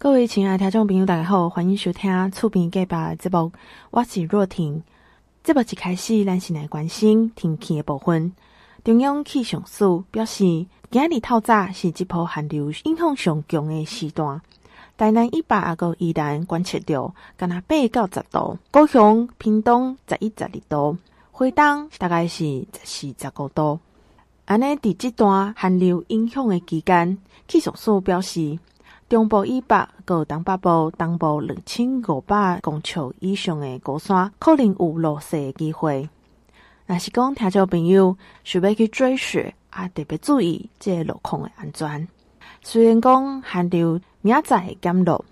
各位亲爱的听众朋友，大家好，欢迎收听厝边隔壁节目。我是若婷。节目一开始，咱先来关心天气的部分。中央气象署表示，今日透早是这波寒流影响上强的时段。台南以北阿个依然观测到，干那八到十度；高雄、屏东十一、十二度；花东大概是十四、十五度。安尼，伫这段寒流影响的期间，气象署表示。中部以北、和东北部、东部两千五百公尺以上的高山，可能有落雪的机会。若是讲听众朋友想要去追雪，啊，特别注意这个路况的安全。虽然讲寒流明仔会减弱，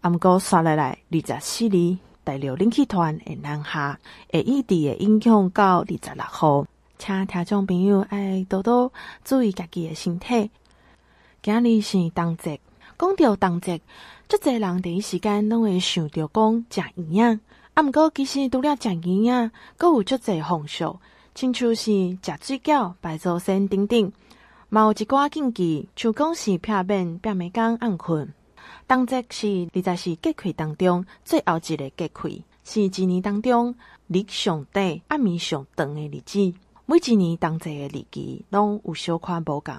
啊，毋过刷下来二十四日，大陆冷气团会南下，会一直会影响到二十六号。请听众朋友爱多多注意家己的身体。今日是冬节。讲到冬节，足侪人第一时间拢会想着讲食营养，啊，毋过其实除了食营养，阁有足侪风俗，亲像是食水饺、拜祖先等等。嘛有一寡禁忌，像讲是避免白暝间暗困。冬节是二十四节气当中最后一个节气，是一年当中日上短、暗暝上长的日子。每一年冬节的日期拢有小可无共。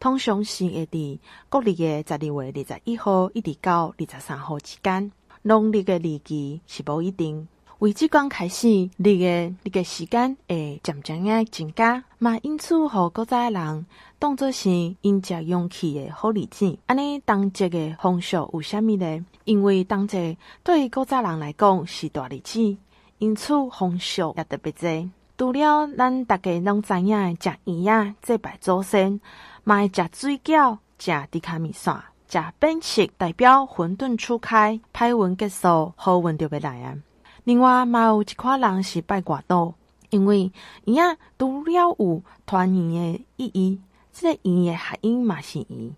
通常是会伫国历的十二月二十一号一直到二十三号之间，农历的日期是无一定。为即刚开始，日的日个时间会渐渐的增加，嘛因此互古早人当作是迎接阳气的好日子。安尼冬节的风俗有虾米呢？因为冬节对于古早人来讲是大日子，因此风俗也特别多。除了咱大家拢知影的食鱼仔、祭拜祖先。买食水饺，食猪脚米线，食扁食代表混沌初开，歹运结束，好运就要来啊！另外，嘛有一款人是拜外道，因为鱼啊除了有团圆的意义，这个圆的谐音嘛是圆，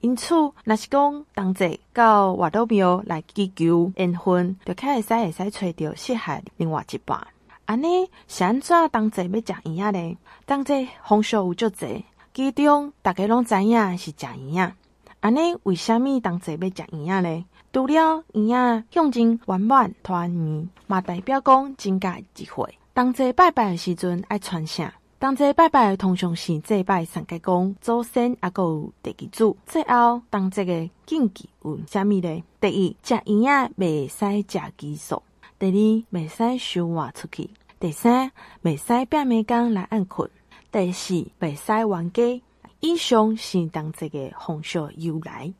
因此若是讲同齐到外道庙来祈求缘分，就开会使会使找到适合另外一半。安尼是安怎同齐要食鱼仔咧？同齐风俗有足侪。其中，大家拢知影是食鱼仔，安尼为虾米同齐要食鱼仔咧？除了鱼仔象征圆满团圆，嘛代表讲增加智慧。同齐拜拜的时阵爱传啥？同齐拜拜通常是祭拜三界公、祖先，还有地基主。最后，同齐个禁忌有虾米咧？第一，食鱼仔袂使食激素；第二，袂使收碗出去；第三，袂使白暝工来暗困。第四，袂使冤家。以上是同齐个风俗由来。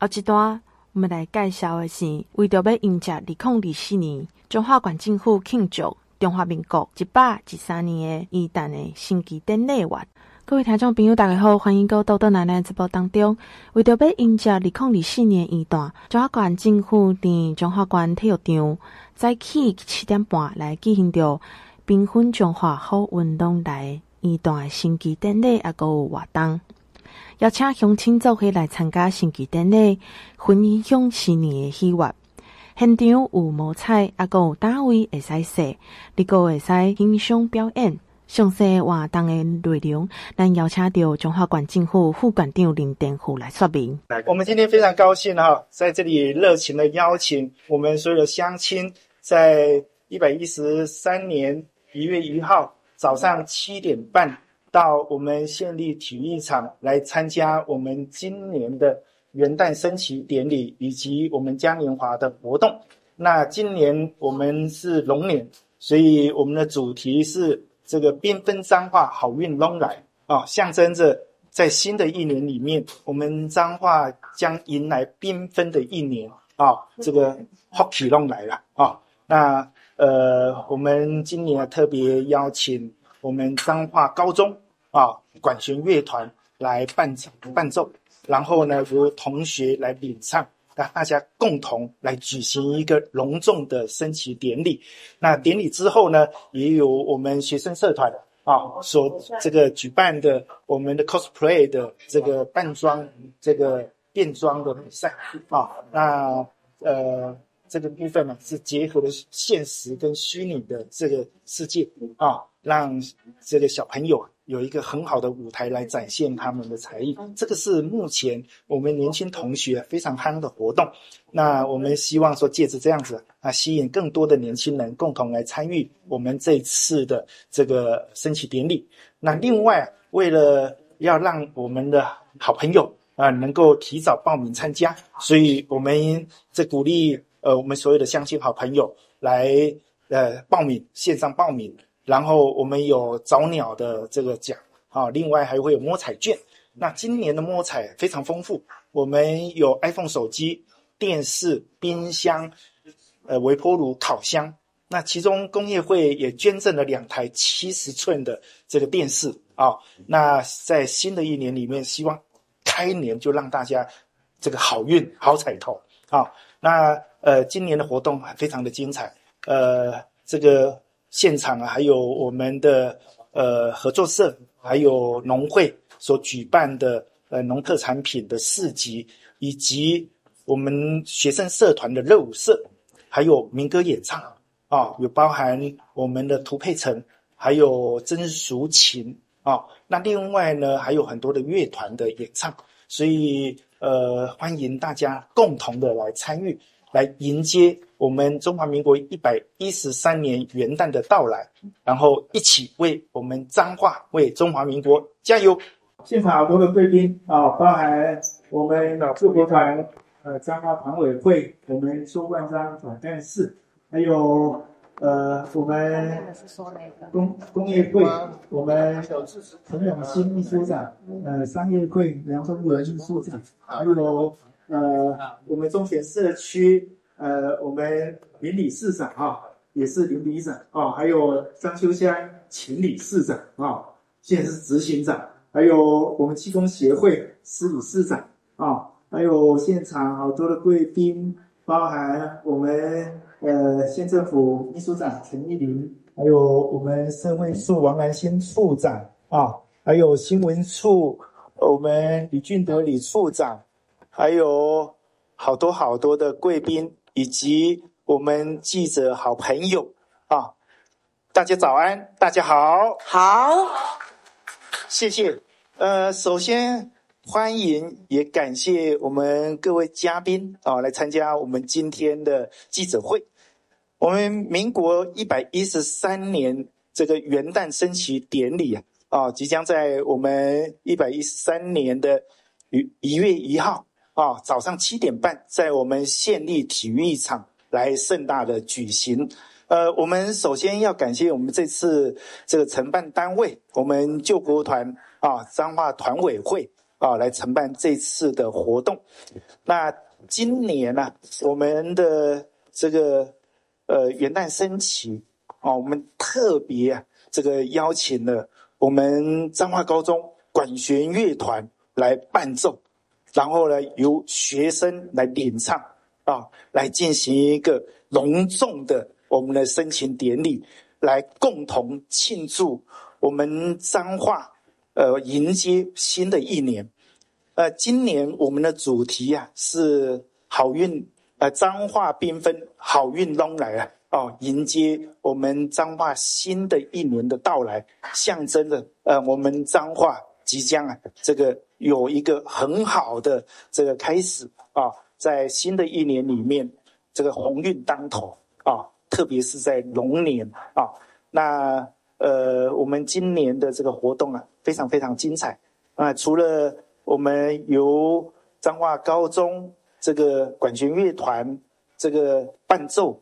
后一段，我们来介绍的是，为着要迎接二零二四年，中华管政府庆祝中华民国一百一十三年的元旦的升旗典礼活。各位听众朋友，大家好，欢迎到豆豆奶奶直播当中。为着要迎接二零二四年元旦，中华管政府伫中华管体育场早起七点半来进行着缤纷中华好运动来。一段升旗典礼也阁有活动，邀请乡亲做伙来参加升旗典礼，分享新年的喜悦。现场有摸彩，也阁有单位会使说，你阁会使欣赏表演。详细活动的内容，咱邀请到中华馆政府副馆长林典虎来说明。我们今天非常高兴哈，在这里热情的邀请我们所有的乡亲，在一百一十三年一月一号。早上七点半到我们县立体育场来参加我们今年的元旦升旗典礼以及我们嘉年华的活动。那今年我们是龙年，所以我们的主题是这个缤纷彰化好运龙来啊，象征着在新的一年里面，我们彰化将迎来缤纷的一年啊，这个福气拢来了啊，那。呃，我们今年特别邀请我们彰化高中啊管弦乐团来伴唱伴奏，然后呢由同学来领唱，那大家共同来举行一个隆重的升旗典礼。那典礼之后呢，也有我们学生社团啊所这个举办的我们的 cosplay 的这个扮装这个变装的比赛啊，那呃。这个部分呢，是结合了现实跟虚拟的这个世界啊，让这个小朋友有一个很好的舞台来展现他们的才艺。这个是目前我们年轻同学非常夯的活动。那我们希望说，借着这样子啊，吸引更多的年轻人共同来参与我们这次的这个升旗典礼。那另外，为了要让我们的好朋友啊能够提早报名参加，所以我们这鼓励呃我们所有的乡亲好朋友来呃报名，线上报名。然后我们有早鸟的这个奖啊，另外还会有摸彩券。那今年的摸彩非常丰富，我们有 iPhone 手机、电视、冰箱、呃微波炉、烤箱。那其中工业会也捐赠了两台七十寸的这个电视啊。那在新的一年里面，希望开年就让大家这个好运好彩头啊。那呃，今年的活动非常的精彩，呃，这个。现场啊，还有我们的呃合作社，还有农会所举办的呃农特产品的市集，以及我们学生社团的热舞社，还有民歌演唱啊，有包含我们的涂佩岑，还有曾淑琴啊。那另外呢，还有很多的乐团的演唱，所以呃欢迎大家共同的来参与。来迎接我们中华民国一百一十三年元旦的到来，然后一起为我们彰化、为中华民国加油！现场好多的贵宾啊，包含我们老救国团、呃彰化团委会、我们苏万章总干事，还有呃我们工工业会，我们陈永新秘书长，呃商业会梁宗文秘书长，还有。呃，我们中选社区，呃，我们林理事长啊，也是林理事长啊，还有张秋香秦理事长啊，现在是执行长，还有我们气功协会施理事长啊，还有现场好多的贵宾，包含我们呃县政府秘书长陈义林，还有我们社会处王兰新处长啊，还有新闻处我们李俊德李处长。还有好多好多的贵宾，以及我们记者好朋友啊！大家早安，大家好，好，谢谢。呃，首先欢迎也感谢我们各位嘉宾啊，来参加我们今天的记者会。我们民国一百一十三年这个元旦升旗典礼啊，啊，即将在我们一百一十三年的一一月一号。啊、早上七点半，在我们县立体育场来盛大的举行。呃，我们首先要感谢我们这次这个承办单位，我们救国团啊，彰化团委会啊，来承办这次的活动。那今年呢、我们的这个呃元旦升旗啊，我们特别啊这个邀请了我们彰化高中管弦乐团来伴奏。然后呢，由学生来领唱啊，来进行一个隆重的我们的升旗典礼，来共同庆祝我们彰化呃迎接新的一年。呃，今年我们的主题啊是好运，呃，彰化缤纷，好运拢来了哦，迎接我们彰化新的一年的到来，象征着呃我们彰化即将啊这个。有一个很好的这个开始啊，在新的一年里面，这个鸿运当头啊，特别是在龙年啊，那呃，我们今年的这个活动啊，非常非常精彩啊。除了我们由彰化高中这个管弦乐团这个伴奏，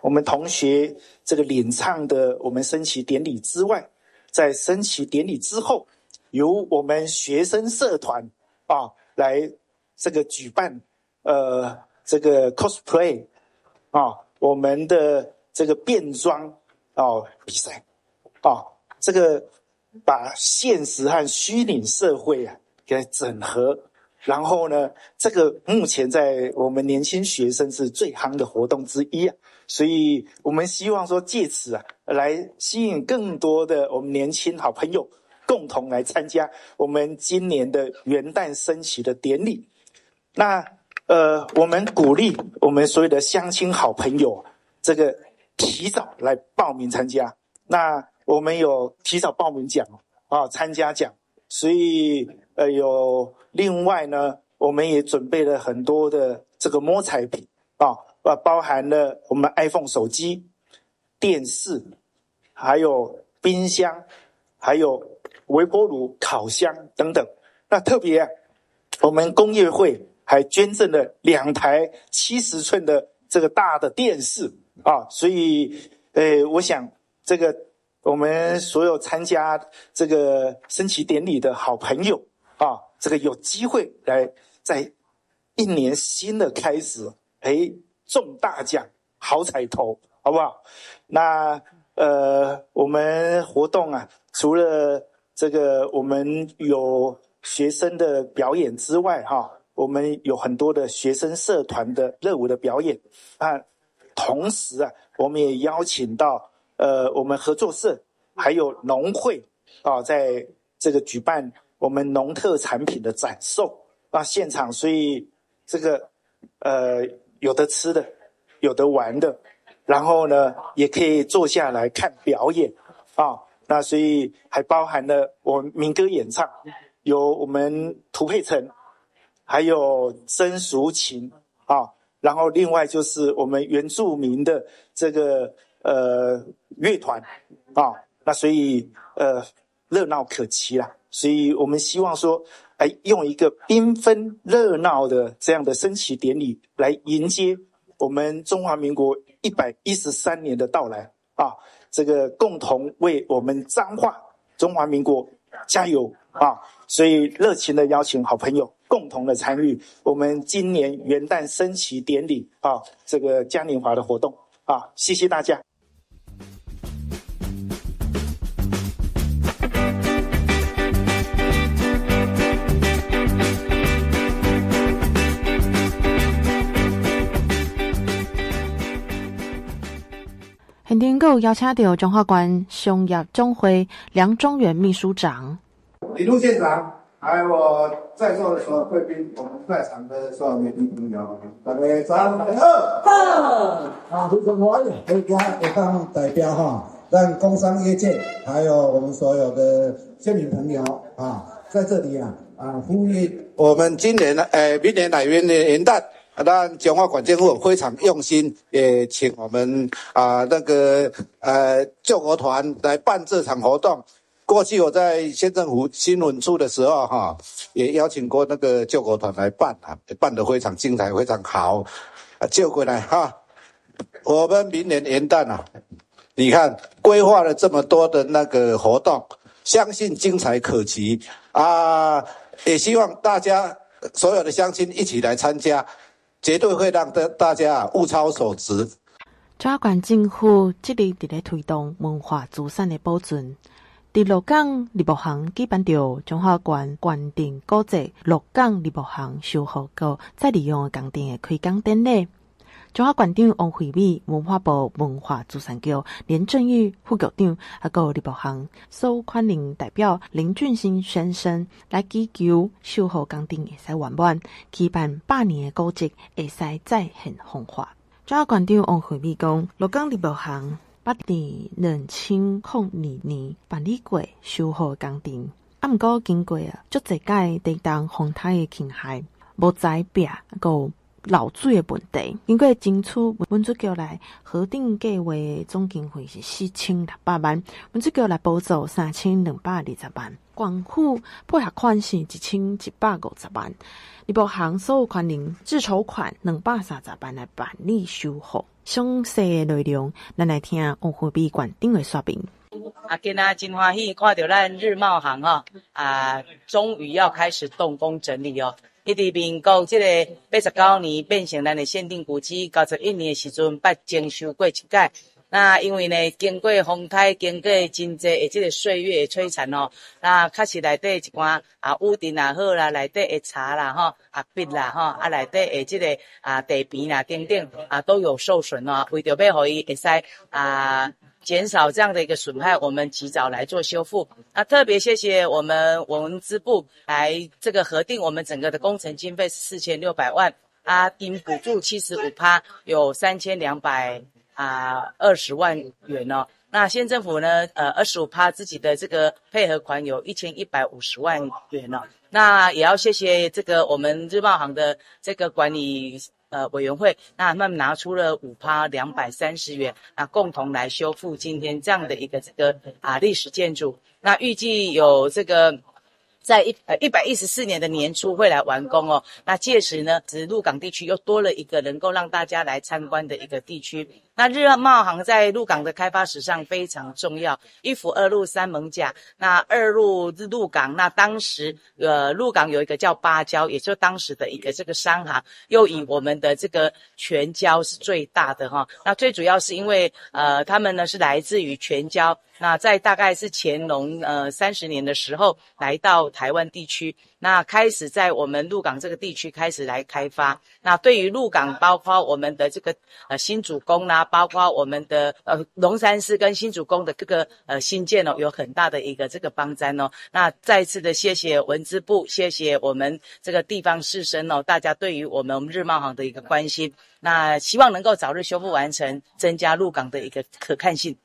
我们同学这个领唱的我们升旗典礼之外，在升旗典礼之后。由我们学生社团啊来这个举办，呃，这个 cosplay 啊，我们的这个变装啊比赛啊，这个把现实和虚拟社会啊给整合，然后呢，这个目前在我们年轻学生是最夯的活动之一啊，所以我们希望说借此啊来吸引更多的我们年轻好朋友。共同来参加我们今年的元旦升旗的典礼。那呃，我们鼓励我们所有的乡亲好朋友，这个提早来报名参加。那我们有提早报名奖啊参加奖，所以呃有另外呢，我们也准备了很多的这个摸彩品啊，呃包含了我们 iPhone 手机、电视，还有冰箱，还有微波炉、烤箱等等。那特别，我们工业会还捐赠了两台七十寸的这个大的电视啊，所以呃，我想这个我们所有参加这个升旗典礼的好朋友啊，这个有机会来在一年新的开始，哎，中大奖，好彩头，好不好？那呃，我们活动啊，除了这个我们有学生的表演之外，哈。我们有很多的学生社团的热舞的表演啊，同时啊，我们也邀请到呃，我们合作社还有农会啊，在这个举办我们农特产品的展售啊，现场，所以这个呃，有的吃的，有的玩的，然后呢，也可以坐下来看表演啊，那所以还包含了我们民歌演唱，有我们涂佩岑。还有曾淑琴啊，然后另外就是我们原住民的这个呃乐团啊，那所以呃热闹可期啦。所以我们希望说，哎，用一个缤纷热闹的这样的升旗典礼来迎接我们中华民国一百一十三年的到来啊，这个共同为我们彰化中华民国加油啊！所以热情的邀请好朋友。共同的参与我们今年元旦升旗典礼啊，这个嘉年华的活动啊，谢谢大家。很丁够邀请到彰化县商业总会梁中元秘书长李路县长。还有我在座的所有贵宾，我们在场的所有媒体朋友，大家早上好。好，非常欢迎，可以给当代表哈，让工商业界还有我们所有的市民朋友啊，在这里啊啊呼吁我们今年呢，呃，明年来元年元旦，让彰化管政府非常用心，也请我们啊那个呃救国团来办这场活动。过去我在县政府新闻处的时候，哈，也邀请过那个救国团来办啊，办得非常精彩，非常好，啊，救回来哈。我们明年元旦啊，你看规划了这么多的那个活动，相信精彩可期啊，也希望大家所有的乡亲一起来参加，绝对会让大大家物超所值。彰化县政府致力伫咧推动文化资产的保存。伫鹿港林木行举办着中华馆馆定古迹鹿港林木行修复阁再利用的工程的开工典礼，中华馆长王惠美、文化部文化资产局连正玉副局长，还有林木行苏宽宁代表林俊兴先生来祈求修复工程会使圆满，期盼百年的古迹会使再现风华。中华馆长王惠美讲，鹿港林木行。八年两千零二年办理过修复工程，啊，毋过经过啊，足侪届地动风台的侵害，无灾变，个漏水的问题。经过争取文资局来核定计划，总经费是四千六百万，文资局来补助三千两百二十万，广府配合款是一千一百五十万，林木行所有权人自筹款两百三十万来办理修复。详细的内容，咱来听王惠美县长的说明。啊，今仔真欢喜看到咱日茂行哦，啊，终于要开始动工整理哦。一直民国这个八十九年变成咱的限定古迹，九十一年的时阵捌征收过一届。那因为呢，经过风台，经过真济的这个岁月的摧残哦，那确实内底一寡啊屋顶也好啦，内底的茶啦吼，啊壁啦吼，啊内底的这个啊地坪啦等等啊都有受损哦。为着要互伊会使啊减少这样的一个损害，我们及早来做修复。那特别谢谢我们文资部来这个核定，我们整个的工程经费是四千六百万，啊，经补助七十五趴，有三千两百。啊，二十万元哦。那县政府呢，呃，二十五趴自己的这个配合款有一千一百五十万元哦。那也要谢谢这个我们日茂行的这个管理呃委员会，那他们拿出了五趴两百三十元，那共同来修复今天这样的一个这个啊历史建筑。那预计有这个。在一呃一百一十四年的年初会来完工哦。那届时呢，是鹿港地区又多了一个能够让大家来参观的一个地区。那日茂行在鹿港的开发史上非常重要，一府二鹿三艋舺。那二鹿鹿港，那当时呃鹿港有一个叫八交，也就当时的一个这个商行，又以我们的这个全交是最大的哈。那最主要是因为呃他们呢是来自于全交。那在大概是乾隆呃三十年的时候，来到台湾地区，那开始在我们鹿港这个地区开始来开发。那对于鹿港，包括我们的这个呃新主公啦，包括我们的呃龙山寺跟新主公的各个呃新建哦，有很大的一个这个帮衬哦。那再次的谢谢文资部，谢谢我们这个地方士绅哦，大家对于我们日茂行的一个关心。那希望能够早日修复完成，增加鹿港的一个可看性。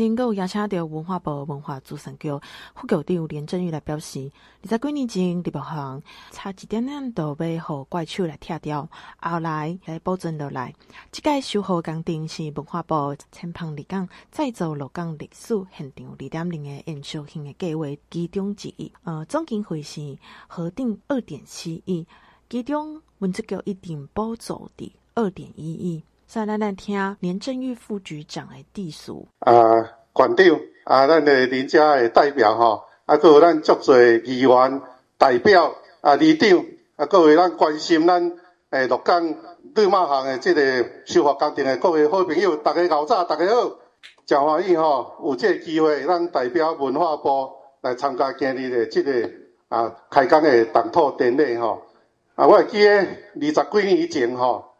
能够邀请到文化部文化资产局副局长连振宇来表示，二十几年前日茂行差一点点都要互怪手来拆掉，后来来保存落来。这个修复工程是文化部青澎里港再造鹿港历史现场二点零的延续性的计划其中之一。呃，总经费是核定二点七亿，其中文资局一定补助的二点一亿。再来来听连振宇副局长的地数啊，馆长啊，咱的林家的代表吼，啊，阁有咱足侪议员代表啊，里长啊，各位咱关心咱诶鹿港绿马巷的这个修复工程的各位好朋友，大家早早，大家好，真欢喜吼，有这个机会，咱代表文化部来参加今日的这个啊开工的动土典礼吼。啊，我会记得二十几年以前吼，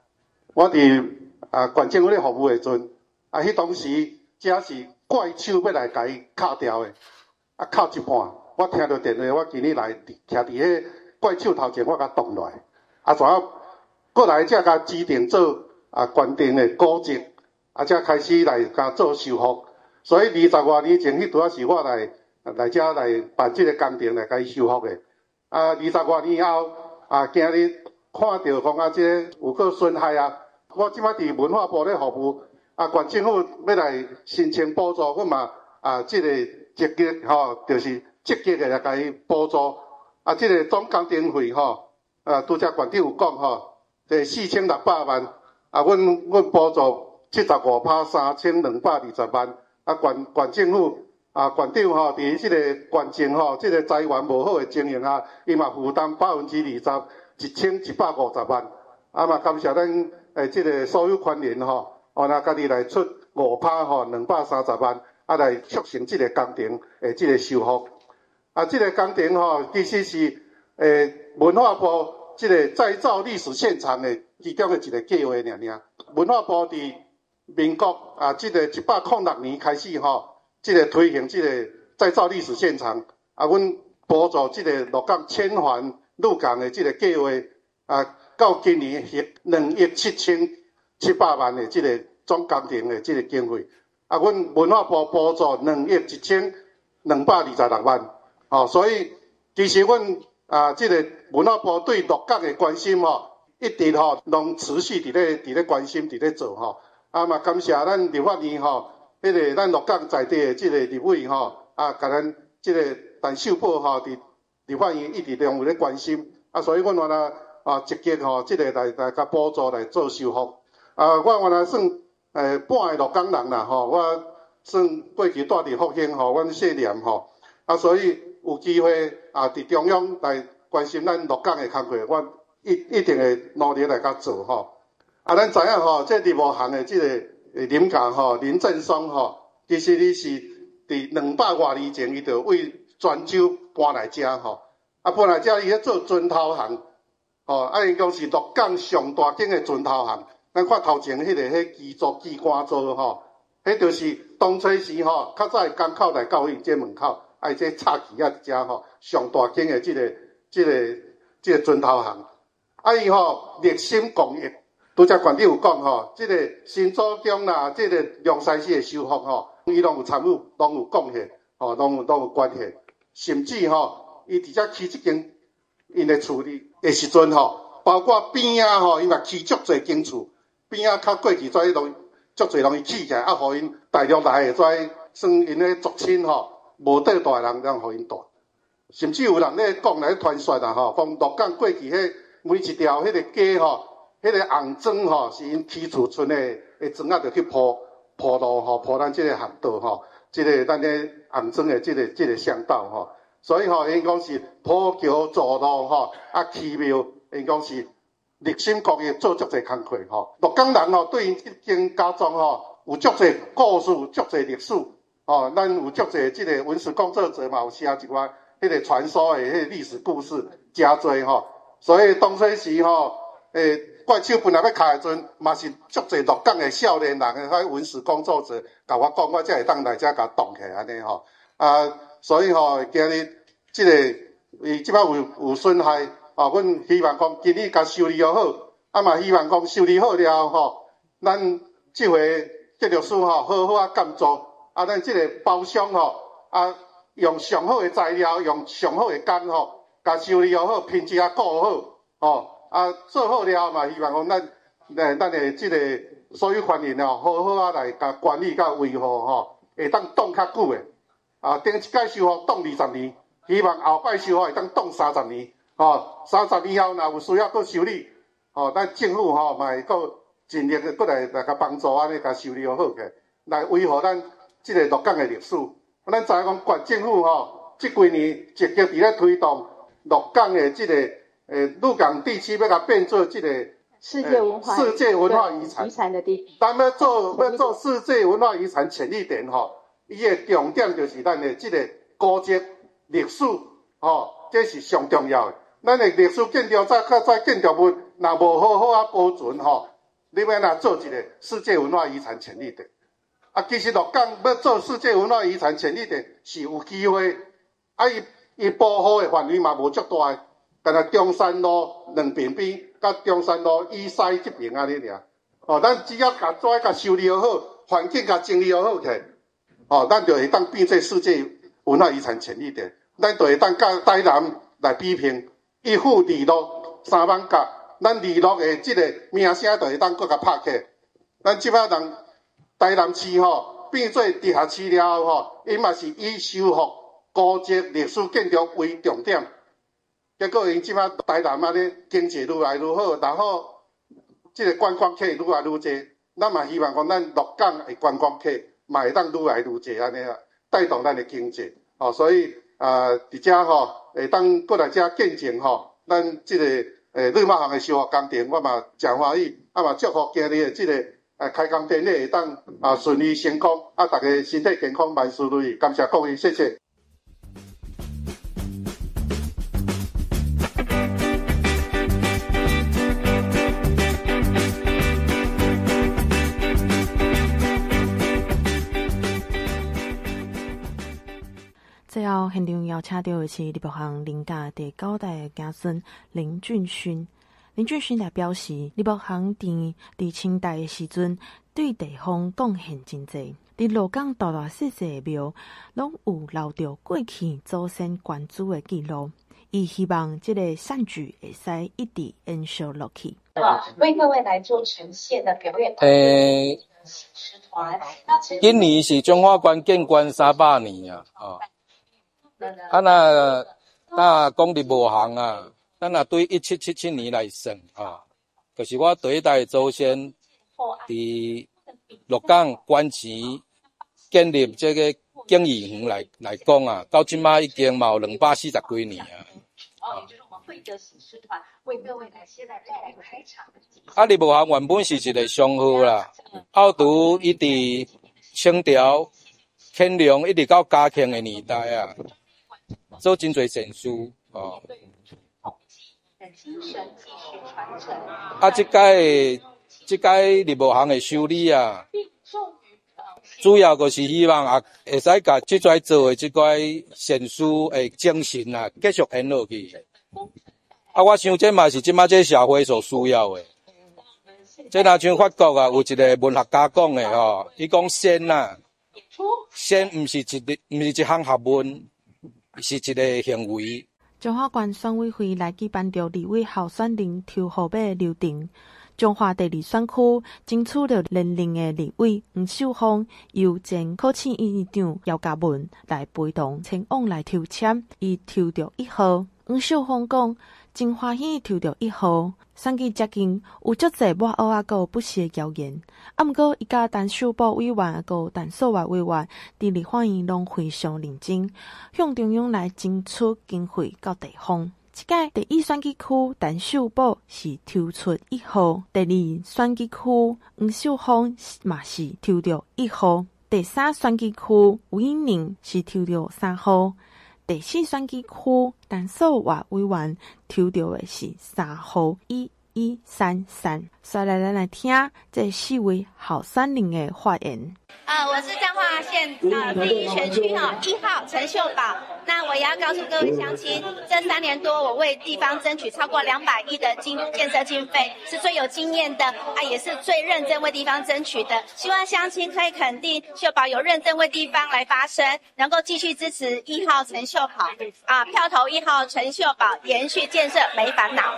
我伫啊，县政府咧服务诶阵，啊，迄当时正是怪手要来甲伊敲掉诶，啊，敲一半，我听到电话，我今日来徛伫迄怪手头前，我甲挡落来，啊，怎啊，过来才甲指定做啊，县城诶古迹，啊，才开始来甲做修复，所以二十外年前，迄拄仔是我来来遮来办即个工程来甲伊修复诶，啊，二十外年后，啊，今日看到讲啊，即个有个损害啊。我即摆伫文化部咧服务，啊，县政府要来申请补助，我嘛啊，即、个积极吼，就是积极诶来甲伊补助。啊，即、个总工程费吼，啊，拄则县长有讲吼，即四千六百万，啊，阮阮补助七十五趴三千两百二十万。啊，县县政府啊，县长吼，伫即个县政吼，即个财源无好诶情形下，伊嘛负担百分之二十，一千一百五十万。啊嘛，感谢咱。诶，即个所有权人吼，哦，那家己来出五趴吼，两百三十万，啊，来促成即个工程诶，即个修复。啊，即个工程吼，其实是诶文化部即个再造历史现场诶其中诶一个计划尔尔。文化部伫民国啊，即个一百零六年开始吼，即个推行即个再造历史现场，啊，阮补助即个鹿港千环鹿港诶即个计划啊。到今年是两亿七千七百万的这个总工程的这个经费，啊，阮文化部补助两亿一千两百二十六万，哦，所以其实阮啊，这个文化部对鹿港的关心吼，一直吼拢持续伫咧伫咧关心伫咧做吼，啊嘛感谢咱立法院吼，迄个咱鹿港在地的这个立委吼，啊，甲咱这个陈秀宝吼伫立法院一直都有咧关心，啊，所以阮话啦。啊，积极吼，即个来来甲补助来做修复。啊，我原来算诶半个鹿港人啦，吼，我算过去住伫福兴吼，阮细念吼，啊，所以有机会啊，伫中央来关心咱鹿港诶工作，我一一定会努力来甲做吼。啊，咱知影吼，这日茂行诶即个林甲吼林振双吼，其实伊是伫两百外年前伊就为泉州搬来遮吼，啊，搬来遮伊咧做砖头行。哦，啊，因讲是鹿港上大间的砖头行，咱看头前迄个迄基座机关座吼，迄迄就是当初时吼，较早港口来到因这门口，爱这插旗啊，遮吼上大间的即个、即个、即个船头行。啊，伊吼热心公益，拄则馆长有讲吼，即个新组宫啦，即个龙山寺的修复吼，伊拢有参与，拢有贡献，吼，拢有拢有关系。甚至吼，伊直接起一间因的厝里的时阵吼，包括边仔吼，伊嘛起足侪间厝，边仔较过去跩拢足侪容易起起来，啊，互因大陆来的跩算因诶族亲吼，无倒大人让互因住。甚至有人咧讲来传说啦，吼，讲鹿港过去迄。每一条迄个街吼，迄、那个红砖吼，是因起厝村诶诶砖仔，着去铺铺路吼，铺咱即个巷道吼，即、个咱咧红砖诶即个即个巷道吼，所以吼，因讲是铺桥造路吼，啊奇妙，因讲是热心公益做足侪工课吼。鹿港人吼，对因一间家庄吼，有足侪故事，足侪历史吼，咱有足侪即个文史工作者嘛，有写一寡迄个传说的迄个历史故事，诚侪吼。所以当初时吼，诶，怪手本来要开诶阵，嘛是足侪鹿港诶少年人诶，迄文史工作者，甲我讲，我才会当来遮甲动起来安尼吼。啊，所以吼，今日即个伊即摆有有损害，啊，阮希望讲今日甲修理又好，啊嘛希望讲修理好了后吼，咱即回建筑师吼好好啊监督，啊，咱即个包厢吼，啊，用上好的材料，用上好的工吼。甲修理又好，品质也顾好，吼啊做好了嘛，希望讲咱诶咱诶即个所有权人哦，好好啊来甲管理甲维护吼，会当挡较久诶。啊，顶一届修复挡二十年，希望后摆修复会当挡三十年，吼三十年后若有需要搁修理，吼咱政府吼嘛会搁尽力搁来来甲帮助安尼甲修理又好起，来维护咱即个鹿港的历史。咱知影讲县政府吼，即几年积极伫咧推动。鹿港的这个诶，鹿港地区要甲变做这个世界文化世界文化遗产遗产的地区。咱要做要做世界文化遗产潜力点吼，伊的重点就是咱的这个古迹历史吼，这是上重要的。咱的历史建筑再再建筑物，若无好好啊保存吼，你要哪做一个世界文化遗产潜力点？啊，其实鹿港要做世界文化遗产潜力点是有机会，啊伊。伊保护的范围嘛无足大，干那中山路两边边，甲中山路以西这边安尼尔。哦，咱只要甲遮甲修理好，环境甲整理又好起，哦，咱就会当变做世界文化遗产潜力点。咱就会当甲台南来比拼，一府二鹿三万甲，咱二落的即个名声就会当搁甲拍起。咱即摆人台南市吼变做地下市了后吼，伊嘛是以修复。古迹历史建筑为重点，结果因即摆台南啊咧经济愈来愈好，然后即个观光客愈来愈济，咱嘛希望讲咱鹿港的观光客嘛会当愈来愈济安尼啊，带动咱的经济。哦，所以啊，伫遮吼会当过来遮见证吼，咱即个诶瑞玛行的修复工程，我嘛诚欢喜，啊嘛祝福今日的即个诶开工典礼会当啊顺利成功，啊大家身体健康，万事如意，感谢各位，谢谢。最后，现场邀请到的是立宝行林家第九代的子孙林俊勋。林俊勋也表示，立宝行伫伫清代的时阵，对地方贡献真济。伫鹿港大大小小的庙，拢有留着过去祖先关注的记录。伊希望这个善举会使一直延续落去。为各位来做呈现的表演。诶、欸，今年是中华关建关三百年啊！哦。啊那那讲立宝行啊，咱若对一七七七年来算啊，就是我第一代祖先伫鹿港关前建立这个敬义园来来讲啊，到即马已经嘛有两百四十几年啊。哦，就是我们会德喜事团为各位来现在带来开场。啊，立宝行原本是一个商号啦，后拄一直清朝乾隆一直到嘉庆的年代啊。做真侪善事哦。啊，即届即届立宝行的修理啊，主要就是希望啊，会使甲即跩做诶即块善事诶精神啊，继续延落去。啊，我想这嘛是即马这社会所需要诶。这若像法国啊，有一个文学家讲诶吼，伊讲善啊，善毋是一，毋是一项学问，是一个行为。中华县选委会来举办着两位候选人抽号码流程。中华第二选区争取了连任的两位黄秀芳，由前考试院院长姚家文来陪同前往来抽签，伊抽到一号。黄秀芳讲：真欢喜抽到一号，选举接近，有足侪抹黑啊，个不实的谣言。啊，毋过伊甲陈秀宝委员个陈素华委员，伫立法院拢非常认真，向中央来争取经费到地方。即届第一选举区陈秀宝是抽出一号，第二选举区黄秀芳嘛是抽到一号，第三选举区吴英宁是抽到三号，第四选举区陈素华委员抽到的是三号一一三三。所以来来来听这四位候选人的发言。呃，我是彰化县呃第一选区哈一号陈秀宝。那我也要告诉各位乡亲，这三年多我为地方争取超过两百亿的经建设经费，是最有经验的啊，也是最认真为地方争取的。希望乡亲可以肯定秀宝有认真为地方来发声，能够继续支持一号陈秀宝啊，票投一号陈秀宝，延续建设没烦恼。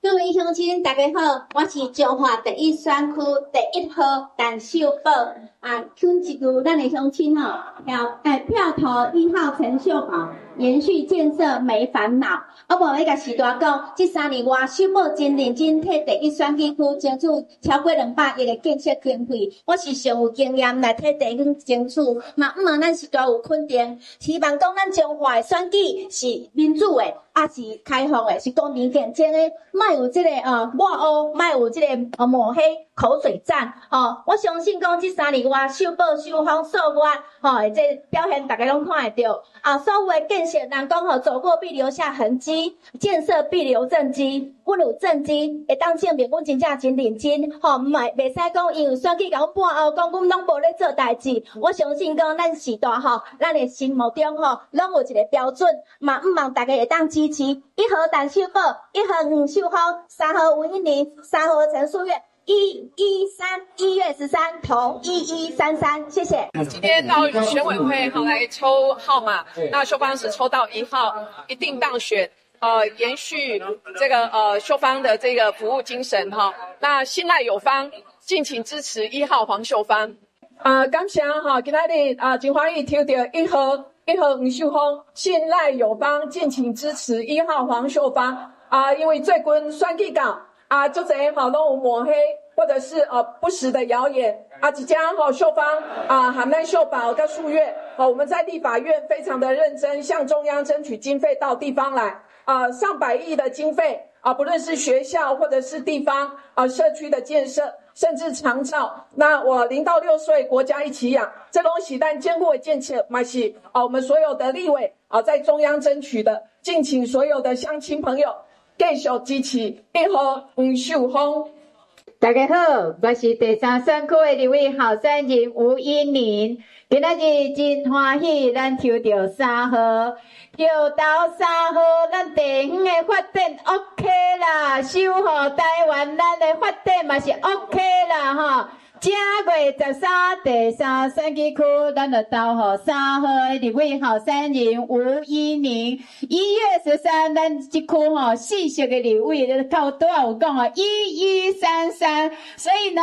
各位乡亲，大家好，我是中华第一选区第一号陈秀宝。啊，春一句，咱的乡亲哦，要哎票投一号陈秀宝，延续建设没烦恼。我无要甲时大讲，这三年我秀宝真认真替第一选举区争取超过两百亿的建设经费，我是上有经验来替第一争取，嘛毋茫咱时大有肯定，希望讲咱中华的选举是民主的，也是开放的，是公平竞争的，卖有这个呃抹黑，卖有这个呃抹黑口水战。哦，我相信讲这三年。我秀宝秀芳数我吼，这表现大家拢看会到。啊，所有的建设人讲吼，走过必留下痕迹，建设必留证据。阮有证据，会当证明阮真正真认真。吼，唔系袂使讲因为选举甲阮半后讲阮拢无咧做代志。我相信讲咱时代吼，咱的心目中吼，拢有一个标准。嘛，毋望大家会当支持一号陈秀宝，一号黄秀芳，三号吴音宁，三号陈素月。一一三一月十三同一一三三，谢谢。今天到选委会好来抽号码，那秀芳是抽到一号，一定当选。呃，延续这个呃秀芳的这个服务精神哈。那信赖有方，敬请支持一号黄秀芳。啊、呃，感谢哈，今天的啊，金华义抽到一号一号黄秀芳，信赖有方，敬请支持一号黄秀芳。啊、呃，因为最近选举港。啊，就这样好，拢有抹黑或者是呃不实的谣言。啊，即将哈秀芳啊，海曼秀宝跟数月，好，我们在立法院非常的认真，向中央争取经费到地方来。啊，上百亿的经费啊，不论是学校或者是地方啊，社区的建设，甚至长照。那我零到六岁，国家一起养，这东西但坚固的建设，嘛是啊，我们所有的立委啊，在中央争取的，敬请所有的乡亲朋友。继续支持一号黄秀芳。大家好，我是第三选区的一位候选人吴音宁。今仔日真欢喜，咱抽到三号，抽到三号，咱地方的发展 OK 啦，守护台湾，咱的发展嘛是 OK 啦，哈。正月十三第三选举区，咱就投予三号的立委候选人吴音宁。一月十三，咱即区吼四十个立委靠多少有讲哦，一一三三。所以呢，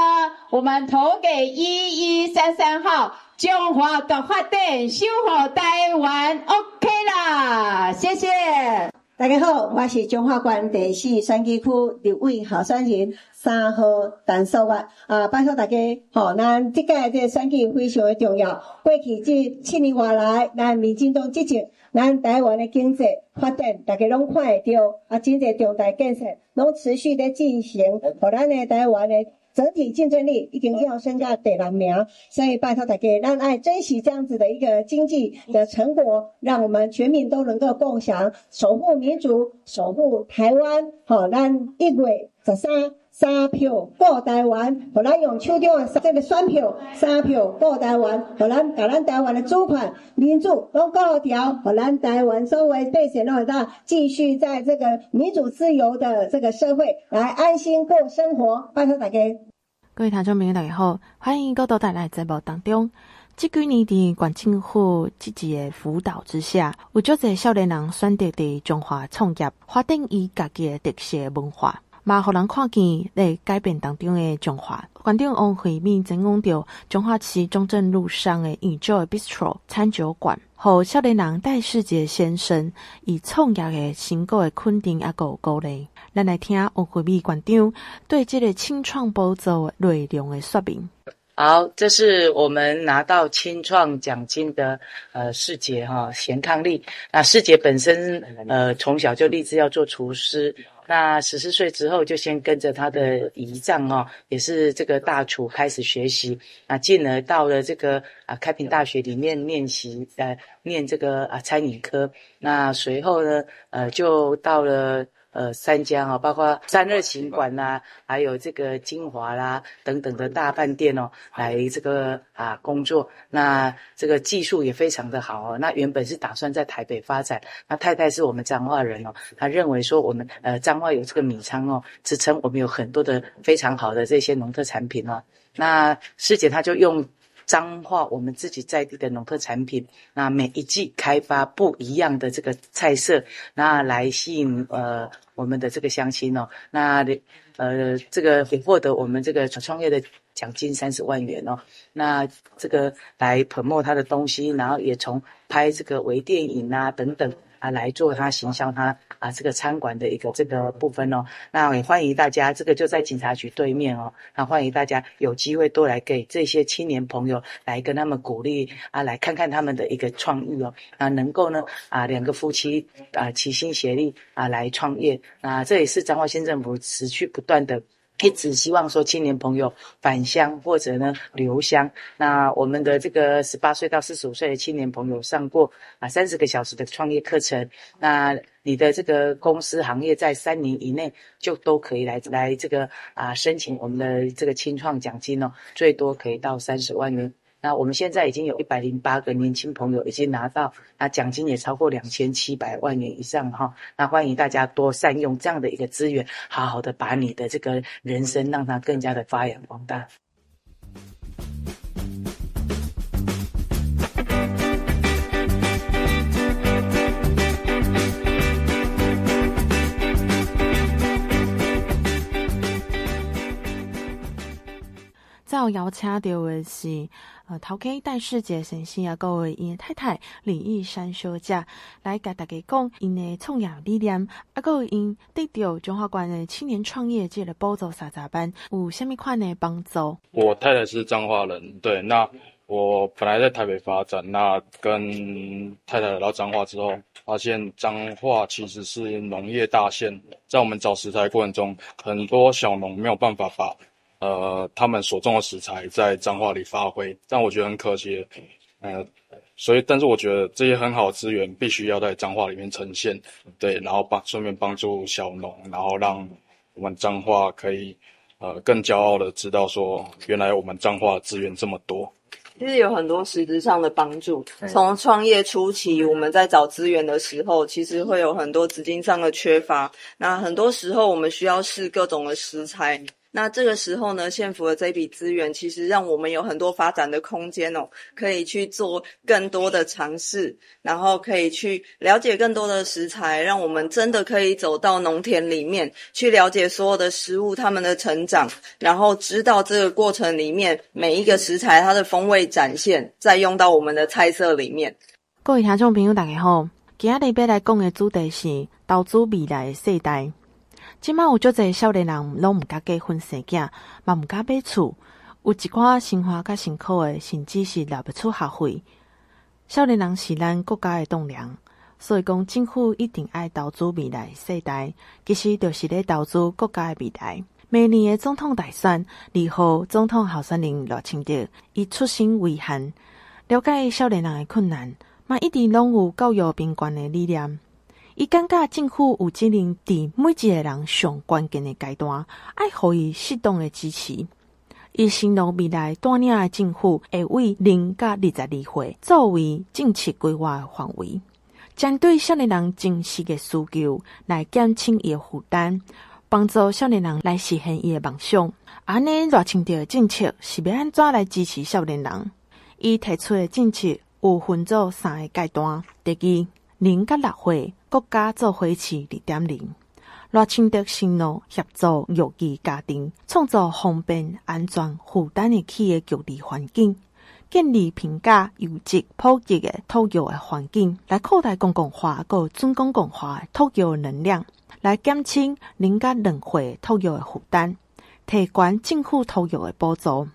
我们投给一一三三号，中华的发展，守护台湾，OK 啦，谢谢。大家好，我是中华县第四选举区立委候选人三号陈素月啊，拜托大家，吼、哦，咱这届这个选举非常的重要。过去这七年外来，咱民进党执政，咱台湾的经济发展，大家拢看会到，啊，真济重大建设拢持续在进行，互咱的台湾的。整体竞争力一定要升到第六名，所以拜托大家，让爱珍惜这样子的一个经济的成果，让我们全民都能够共享，守护民族，守护台湾。好，咱一月十三三票顾台湾，互咱用手中的这个选票，三票顾台湾，互咱把咱台湾的主权、民主拢顾掉，互咱台湾所有百姓拢会当继续在这个民主自由的这个社会来安心过生活。拜托大家，各位听众朋友大家好，欢迎各位带来节目当中。这几年的县政府积极的辅导之下，有足侪少年人选择伫中华创业，发展伊家己的特色文化。嘛，互人看见在改变当中的中华。馆长王惠敏曾讲到，中华市中正路上的 Enjoy Bistro 餐酒馆，和少年人戴世杰先生以创业的成果的肯定也够鼓励。咱来听王惠敏馆长对这个青创补助内容的说明。好，这是我们拿到青创奖金的呃世杰哈贤伉俪。那世杰本身呃从小就立志要做厨师。那十四岁之后，就先跟着他的姨丈哦，也是这个大厨开始学习，啊，进而到了这个啊开平大学里面练习，呃，念这个啊餐饮科。那随后呢，呃，就到了。呃，三家哦，包括三热情馆呐，还有这个金华啦等等的大饭店哦，来这个啊工作。那这个技术也非常的好哦。那原本是打算在台北发展。那太太是我们彰化人哦，她认为说我们呃彰化有这个米仓哦，支撑我们有很多的非常好的这些农特产品哦。那师姐她就用。彰化我们自己在地的农特产品，那每一季开发不一样的这个菜色，那来吸引呃我们的这个乡亲哦，那呃这个也获得我们这个创业的奖金三十万元哦，那这个来 promote 他的东西，然后也从拍这个微电影啊等等。啊，来做他形象，他啊，这个餐馆的一个这个部分哦。那也欢迎大家，这个就在警察局对面哦。那欢迎大家有机会多来给这些青年朋友来跟他们鼓励啊，来看看他们的一个创意哦。啊，能够呢啊，两个夫妻啊齐心协力啊来创业啊，这也是彰化县政府持续不断的。一直希望说青年朋友返乡或者呢留乡。那我们的这个十八岁到四十五岁的青年朋友上过啊三十个小时的创业课程。那你的这个公司行业在三年以内就都可以来来这个啊申请我们的这个青创奖金哦，最多可以到三十万元。那我们现在已经有一百零八个年轻朋友已经拿到，那奖金也超过两千七百万元以上哈。那欢迎大家多善用这样的一个资源，好好的把你的这个人生让它更加的发扬光大。再有邀请到的是。呃，头家戴世杰先生啊，各位因太太李玉山小姐来甲大家讲因的创业理念，啊，各位因得到中华关的青年创业界的补助三十班有虾米款的帮助？我太太是彰化人，对，那我本来在台北发展，那跟太太来到彰化之后，发现彰化其实是农业大县，在我们找食材过程中，很多小农没有办法把。呃，他们所种的食材在彰化里发挥，但我觉得很可惜。呃，所以，但是我觉得这些很好的资源必须要在彰化里面呈现，对，然后帮顺便帮助小农，然后让我们彰化可以呃更骄傲的知道说，原来我们彰化的资源这么多。其实有很多实质上的帮助。从创业初期，我们在找资源的时候，其实会有很多资金上的缺乏。那很多时候，我们需要试各种的食材。那这个时候呢，县府的这笔资源其实让我们有很多发展的空间哦，可以去做更多的尝试，然后可以去了解更多的食材，让我们真的可以走到农田里面去了解所有的食物它们的成长，然后知道这个过程里面每一个食材它的风味展现，再用到我们的菜色里面。各位听众朋友，大家好，今日要来讲的主题是投资未来的世代。即马有足侪少年人拢毋敢结婚生囝，嘛毋敢买厝，有一寡生活较辛苦诶，甚至是拿不出学费。少年人是咱国家诶栋梁，所以讲政府一定爱投资未来世代，其实就是咧投资国家诶未来。每年诶总统大选，二号总统候选人赖清德，伊出身威汉，了解少年人诶困难，嘛一定拢有教育贫困诶理念。伊感觉政府有责任伫每一个人上关键的阶段，爱予伊适当的支持。伊承诺未来带领的政府会为零甲二十二岁作为政策规划的范围，针对少年人真实的需求来减轻伊的负担，帮助少年人来实现伊的梦想。安尼热情的政策是要安怎来支持少年人？伊提出的政策有分做三个阶段：第一，零甲六岁国家做伙市二点零。赖清德承诺协助育儿家庭，创造方便、安全、负担得起的就业环境，建立平价、优质、普及的托育的环境，来扩大公共化、个准公共化的托育能量，来减轻零甲两岁托育的负担，提高政府托育的补助。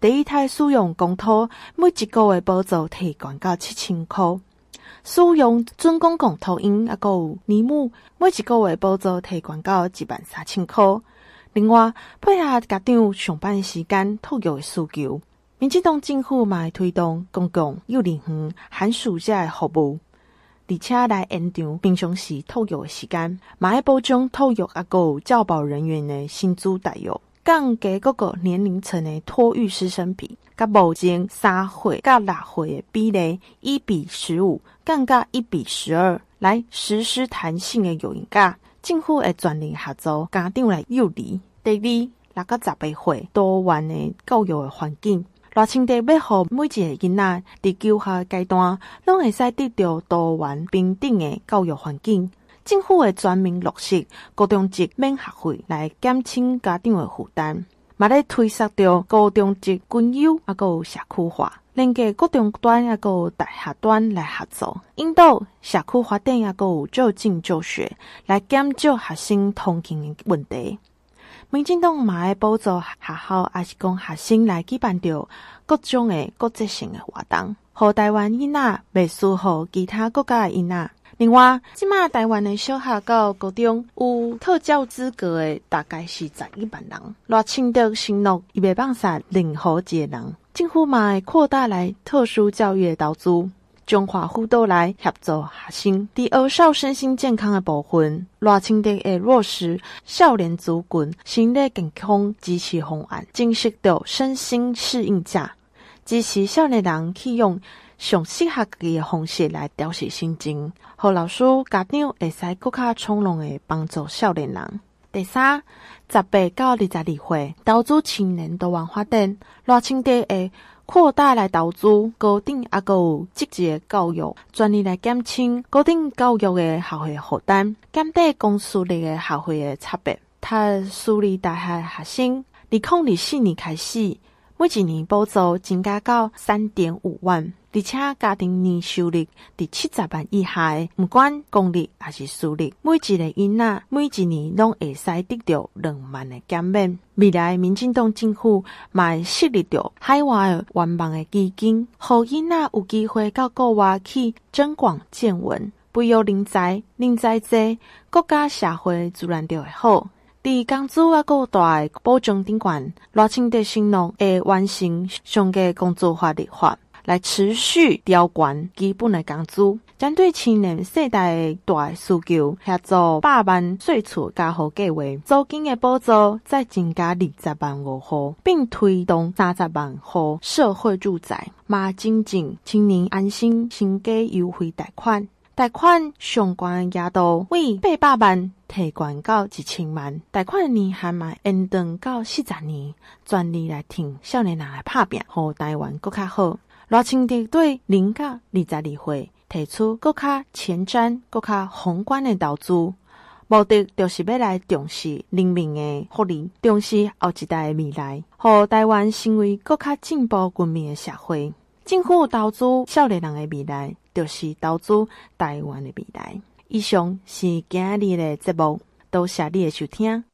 第一胎使用公托，每一个月补助提高到七千块。使用准公共投影，啊，阁有年母每一个月补助提悬到一万三千块。另外，配合家长上班时间托育的需求，民进党政府嘛会推动公共幼儿园寒暑假的服务，而且来延长平常时托育的时间，嘛会保障托育啊，阁有教保人员的薪资待遇。降低各个年龄层的托育师生比，甲目前三岁甲六岁的比例一比十五，降到一比十二，来实施弹性的育婴假。政府会全力合作家长来幼儿。第二，六到十八岁多元的教育的环境，赖清德要互每一个囡仔伫求学阶段，拢会使得到多元平等的教育环境。政府会全面落实高中职免学费，来减轻家长的负担。嘛咧推动着高中职均优，啊，阁有社区化，连接高中端啊，阁有大学端来合作，引导社区发展啊，阁有就近就学，来减少学生通勤的问题。民进党嘛会补助学校，也是讲学生来举办着各种的国际性的活动，和台湾囡仔袂输乎其他国家的囡仔。另外，即马台湾的小学到高中有特教资格的，大概是十一万人。若清德承诺，伊袂放下任何一个人。政府嘛会扩大来特殊教育的投资，中华辅导来协助学生。伫二少身心健康的部分，赖清德会落实少年族群心理健康支持方案，正式的身心适应者，支持少年人去用。上适合嘅方式来调适心情，和老师、家长会使更加从容的帮助少年人。第三，十八到二十二岁投资青年多元发展，赖清德会扩大来投资高等啊，阁有职业教育，专利来减轻高等教育嘅学费负担，减低公私立嘅学费嘅差别。他私立大学学生，二零二四年开始，每一年补助增加到三点五万。而且家庭年收入伫七十万以下的，不管公立还是私立，每一个囡仔每一年拢会使得到两万的减免。未来民进党政府嘛会设立着海外的愿望的基金，互囡仔有机会到国外去增广见闻，培养人才，人才济，国家社会自然就会好。伫工资啊，阁大的保障顶悬，赖清德承诺会完成上个工作法立法。来持续调悬基本的工资，针对青年世代的大需求，协助百万岁厝加护计划，租金的补助再增加二十万五户，并推动三十万户社会住宅，嘛增进青年安心生计优惠贷款，贷款上悬额度为八百万提悬到一千万，贷款年限嘛延长到四十年，全力来挺少年人来打拼，和台湾更较好。赖清德对零到二十二岁提出更加前瞻、更加宏观的投资，目的就是要来重视人民的福利，重视后一代的未来，互台湾成为更加进步文明的社会。政府投资少年人的未来，就是投资台湾的未来。以上是今日的节目，多谢你的收听。